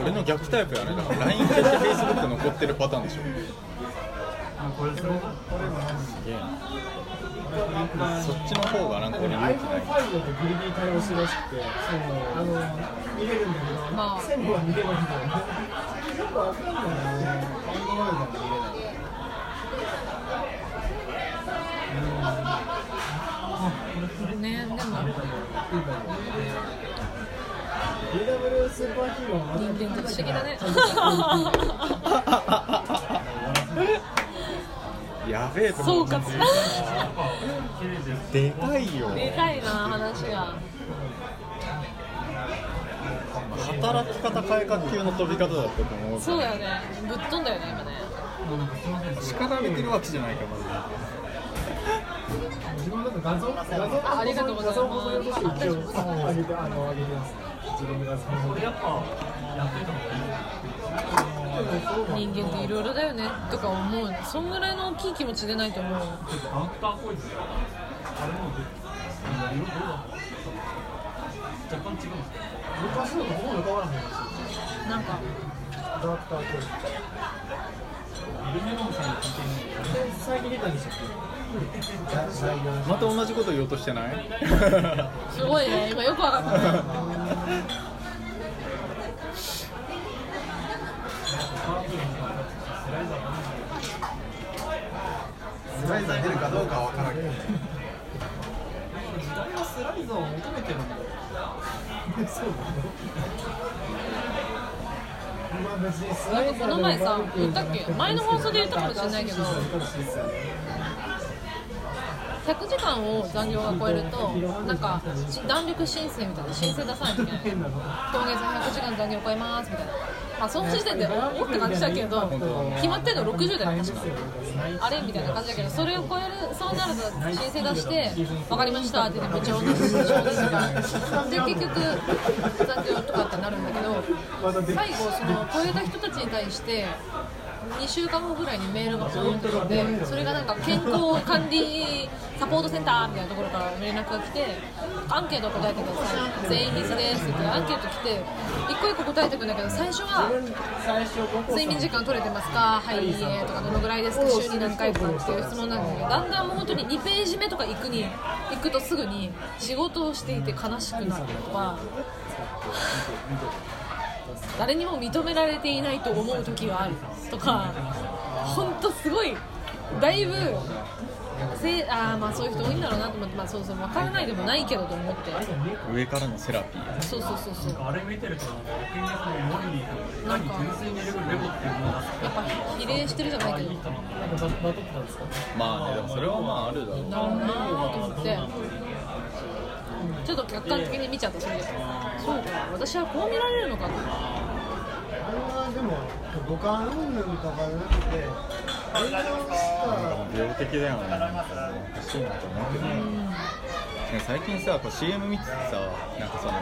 俺の逆タイプやね。だから LINE 消して Facebook 残ってるパターンでしょ。すげえな。そっちの方がなんか俺勇気ないファイルだとギリギリ対応してるらしくてあの見れるんだけど、まあ全部は見れないんだよねよくわかんないなアンドロイドも見れないねでも DW スーパーヒーローの人間って不思議だね。やべえと総思う括。でかいよ。でかいな話が働き方改革級の飛び方だったと思う。そうだよね。ぶっ飛んだよね今ね。叱られてるわけじゃないかま自分なんか画像画像あありがとうございます自分の画像保存やっぱやってた方がいい人間っていろいろだよねとか思う。そんぐらいの大きい気持ちでないと思う。昔のとほぼ変わらないしなんか。アダプターこれ最近出たんでしたっけ？また同じこと言おうとしてない？すごいね。今よくわかったねスライザー出るかどうかは分からんけど時代はスライザーを求めてるんだよそうだまあ別にスライザーこの前さ言ったっけ前の放送で言ったかもしれないけど。100時間を残業が超えるとなんか弾力申請みたいな申請出さないといけない今月100時間残業超えますみたいなまあその時点でおって感じだけど決まってるの60だよ確かあれみたいな感じだけどそれを超えるそうなると申請出して分かりましたって言って部長です部長ですとかで結局残業とかってなるんだけど最後その超えた人たちに対して2週間後ぐらいにメールがポンと来てそれがなんか健康管理サポートセンターみたいなところから連絡が来てアンケートを答えてください全員必須ですってアンケート来て一個一個答えていくんだけど最初は睡眠時間取れてますか？はいいいえとかどのぐらいですか週に何回とかっていう質問なんだけどだんだんもう本当に2ページ目とか行くに行くとすぐに仕事をしていて悲しくなるとか。誰にも認められていないと思う時があるとか本当すごいだいぶせあーまあそういう人多いんだろうなと思って、まあ、そうそう分からないでもないけどと思って。上からのセラピー。そうそうそうそう。あれ見てるとなんかやっぱ比例してるじゃないけど。なんかババトってたんですかまあねでもそれはまああるだろうな。と思って。ちょっと客観的に見ちゃったそれで。そうか私はこう見られるのかとも五感云々とかじゃなくて映画をした病的だよねおかしいなと思うけどね最近さこう CM 見ててさなんかその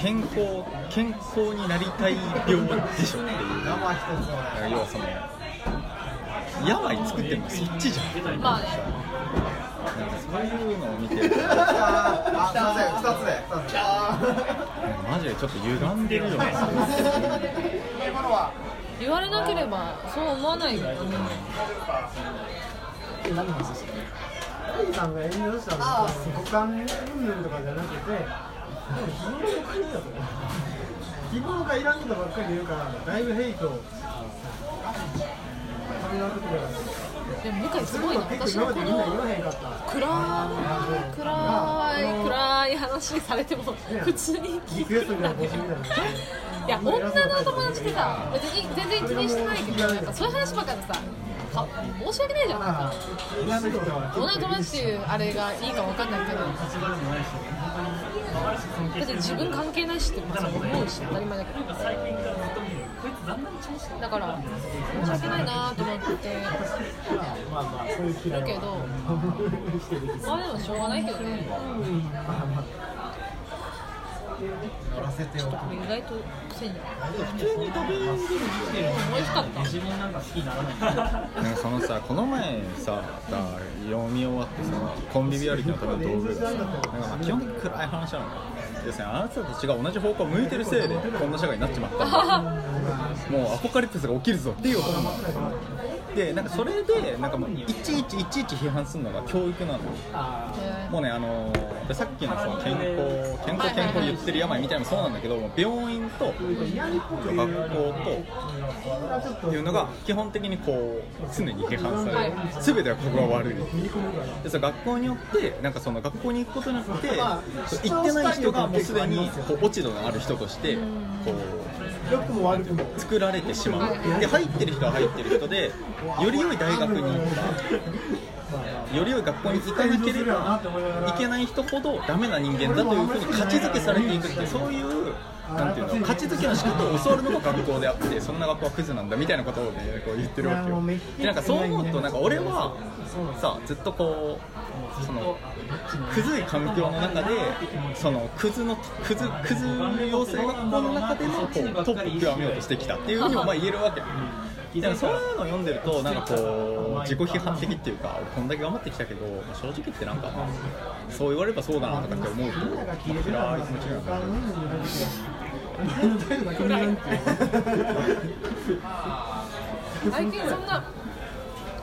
健康健康になりたい病でしょっていう生一つは要はその病作ってるのそっちじゃん。まあね。なんかそういうのを見てる ちょっと歪んでるよね言われな。ければそう思わない。よ何の話さんが遠慮したのは五感云々とかじゃなくて日頃の感じだと思う日頃がいらんことばっかり言うか？らだいぶヘイトを噛みまくってくるでも向井すごいな私のこのへんかった暗い暗い暗い話されても普通にリクエストみたいや女の友達ってさ別に全然気にしてないけどなんかそういう話ばっかでさ申し訳ないじゃんなんか。女の友達っていうあれがいいか分かんないけど。だって自分関係ないしってまず思うし当たり前だけどだから申し訳ないなと思ってまあまあそうだけどまあでもしょうがないけどね。乗らせておく。意外と癖に普通に食べれる。時点で美味しかった。自分なんか好きにならないなんかそのさこの前さ読み終わってさコンビビアリティのための道具がさなんかまあ基本的に暗い話なのよですね。あなたたちが同じ方向を向いてるせいでこんな社会になっちまった。んだもうアポカリプスが起きるぞっていう本なんでなんかそれでなんかもういちいちいちいち批判するのが教育なの。もうねあのでさっきのその健康健康健康言ってる病みたいなのもそうなんだけど病院と学校とっていうのが基本的にこう常に批判される。全てはここが悪い。でその学校によってなんかその学校に行くことによって行ってない人がもうすでにこう落ち度のある人としてこう良くも悪くも作られてしまう。で入ってる人は入ってる人でより良い大学に行った。より良い学校に行かなければいけない人ほどダメな人間だというふうに価値づけされていくっていうそういうなんていうの価値づけの仕方を教わるのが学校であってそんな学校はクズなんだみたいなことをねこう言ってるわけよ。でなんかそう思うとなんか俺はさずっとこうそのクズい環境の中でそのクズのクズクズ養成学校の中でもこうトップ極めようとしてきたっていうふうにもまあ言えるわけでもそういうのを読んでるとなんかこう自己批判的っていうか俺こんだけ頑張ってきたけど正直言ってなんかまあそう言われればそうだなとかって思うと、まあ、暗い気持ちにはなる最近そんな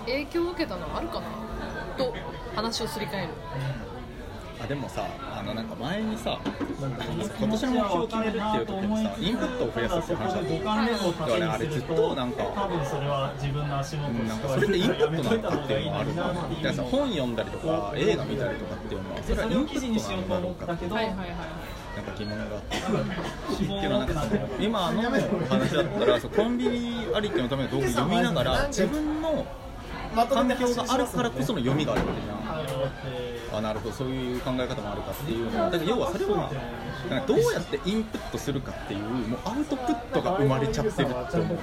影響を受けたのあるかな？と話をすり替えるあでもさあのなんか前にさ今年の目標を決めるっていう時にさインプットを増やすっていう話だっただ。からあれずっとなんか多分それは自分の足元うんなんかそれってインプットなのかっていうのはあるん。だよだからさ本読んだりとか映画見たりとかっていうのはそれはインプットなんだろうかっていうはいはいはいなんか疑問があってけどなんか今の話だったらコンビニありきのための道具読みながら自分の環境があるからこその読みがあるわけじゃんあなるほど。そういう考え方もあるかっていうのだから要はそれはどうやってインプットするかっていうもうアウトプットが生まれちゃってるって思う。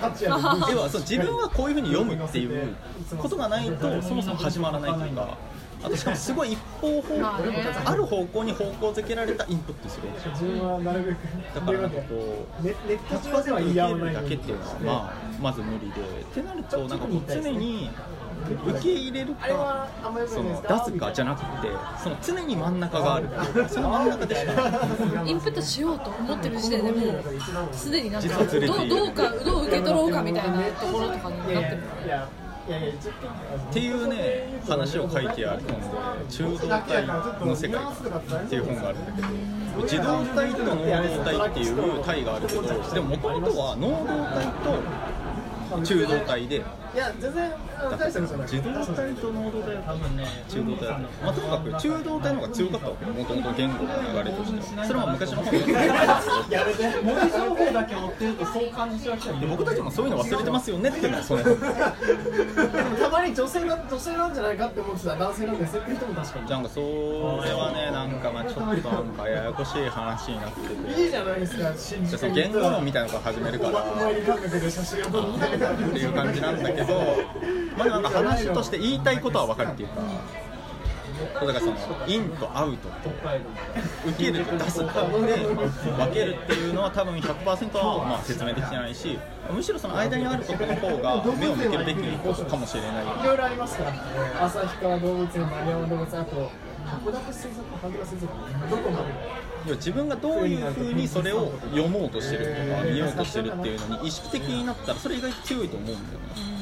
要はそう自分はこういうふうに読むっていうことがないとそもそも始まらないというか。あとしかもすごい一方方まある方向に方向づけられたインプットする。だからなんかこうネネット上では言い合わないだけっていうのは、まあ、まず無理で。ってなるとなんかこう常に受け入れるかその出すかじゃなくてその常に真ん中がある。その真ん中でしかインプットしようと思ってる時点でもうすでになんかどうどうかどう受け取ろうかみたいなところとかになってるっていうね話を書いてある本で「中道体の世界」っていう本があるんだけど自動体と能動体っていう体があるけどでももともとは能動体と中動体で。いや全然大したことない。自動体と能動体は多分ね中動体だねまあとにかく中動体の方が強かったわけもともと言語の流れとして。はそれは昔の本で やめて。文字情報だけ追ってるとそう感じちゃう人で僕たちもそういうの忘れてますよねっていうのは そのでもたまに女性な女性なんじゃないかって思ってたら男性なんですよっていう人も確かに。なんかそれはねなんかまあちょっとなんかややこしい話になってて。いいじゃないですか言語論みたいなのから始めるから。お前に感覚で写真を撮っていう感じなんだけど、まあなんか話として言いたいことは分かるっていうか、だからそのインとアウトと受けると出すとで分けるっていうのは多分100%はまあ説明できてないし、むしろその間にあることの方が目を向けるべきことかもしれない。いろいろありますから旭川動物園丸山動物園あと函館水族館函館水族館どこまで？自分がどういうふうにそれを読もうとしてるとか見ようとしてるっていうのに意識的になったらそれ意外と強いと思うんだよね。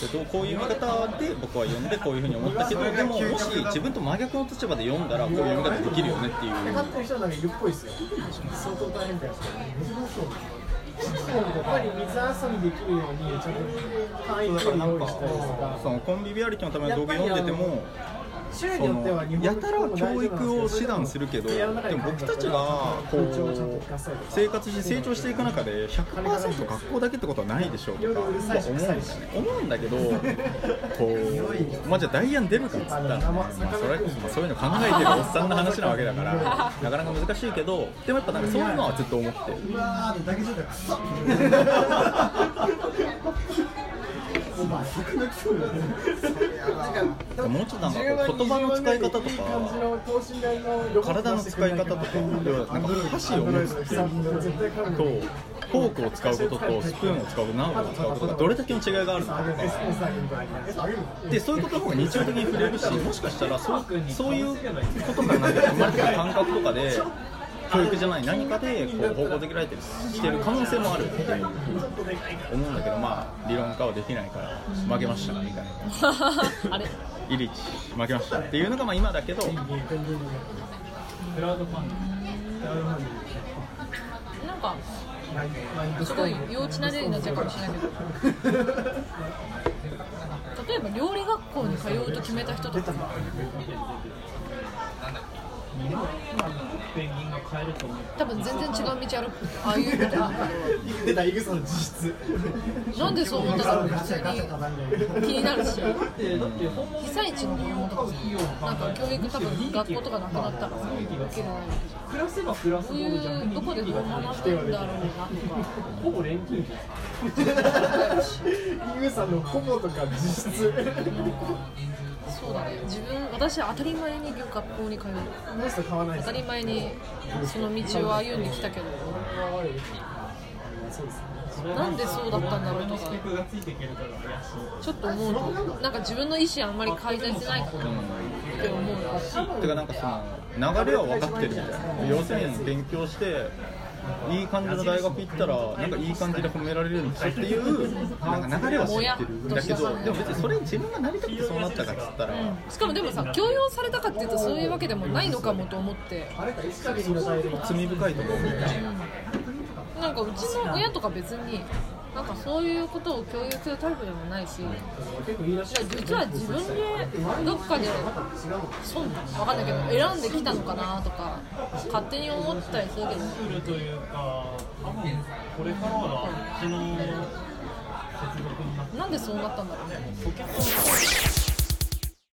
でどうこういう見方で僕は読んでこういうふうに思ったけど でももし自分と真逆の立場で読んだらこういう読み方できるよねっていう飼ってる人なんかいるっぽいです。よ相当大変だよそうやっぱり水遊びできるようにちゃんと簡易プール用意したりとか？そのコンビビアリティのための道具読んでてもやたら教育を手段するけどでも僕たちがこう生活して成長していく中で100%学校だけってことはないでしょうとか思うんだよね思うんだけどこうまあじゃあダイアン出るかっつったら、まあ、それまあそういうの考えてるおっさんの話なわけだからなかなか難しいけどでもやっぱなんかそういうのはずっと思ってるうわーだけじゃなくさお前もうちょっとなんかこう言葉の使い方とか体の使い方とかなんか箸を持つっていうとフォークを使うこととスプーンを使うことナンを使うことがどれだけの違いがあるのかとかでそういうことの方が日常的に触れるしもしかしたらそうそういうことからなんか生まれてくる感覚とかで教育じゃない何かでこう方向づけられてるしてる可能性もあるっていう思うんだけどまあ理論化はできないから負けましたみたいな。あれ？イリッチ負けましたっていうのがまあ今だけどなんかすごい幼稚な例になっちゃうかもしれないけど。例えば料理学校に通うと決めた人とかペンギンが変えると思う多分全然違う道歩く。ああいうことが出たイグソの実質なんでそう思ったの普通に気になるし被災地の子供とか。さなんか教育多分学校とかなくなったらさ受けれないわけじゃん暮らせば暮らすほど逆にいうどこでどう学ぶんだろうなとかほぼ錬金術イグソのほぼとか実質そうだね。自分私当たり前に学校に通う。この人買わない当たり前にその道を歩んできたけど。なんでそうだったんだろうとかスペックがついていけるから怪しいちょっと思うのなんか自分の意思あんまり改善してないかなって思う。なてかなんかその流れは分かってるみたいな。要するに勉強していい感じの大学行ったらなんかいい感じで褒められるんですよっていうなんか流れは知ってるんだけどでも別にそれ自分がなりたくてそうなったかっつったら。しかもでもさ強要されたかっていうとそういうわけでもないのかもと思って。罪深いと思うなんかうちの親とか別になんかそういうことを共有するタイプでもないし実は自分でどっかで損わかんないけど選んできたのかなとか勝手に思ったりするけど来るとい。うか多分これからはあっちのなんでそうなったんだろうね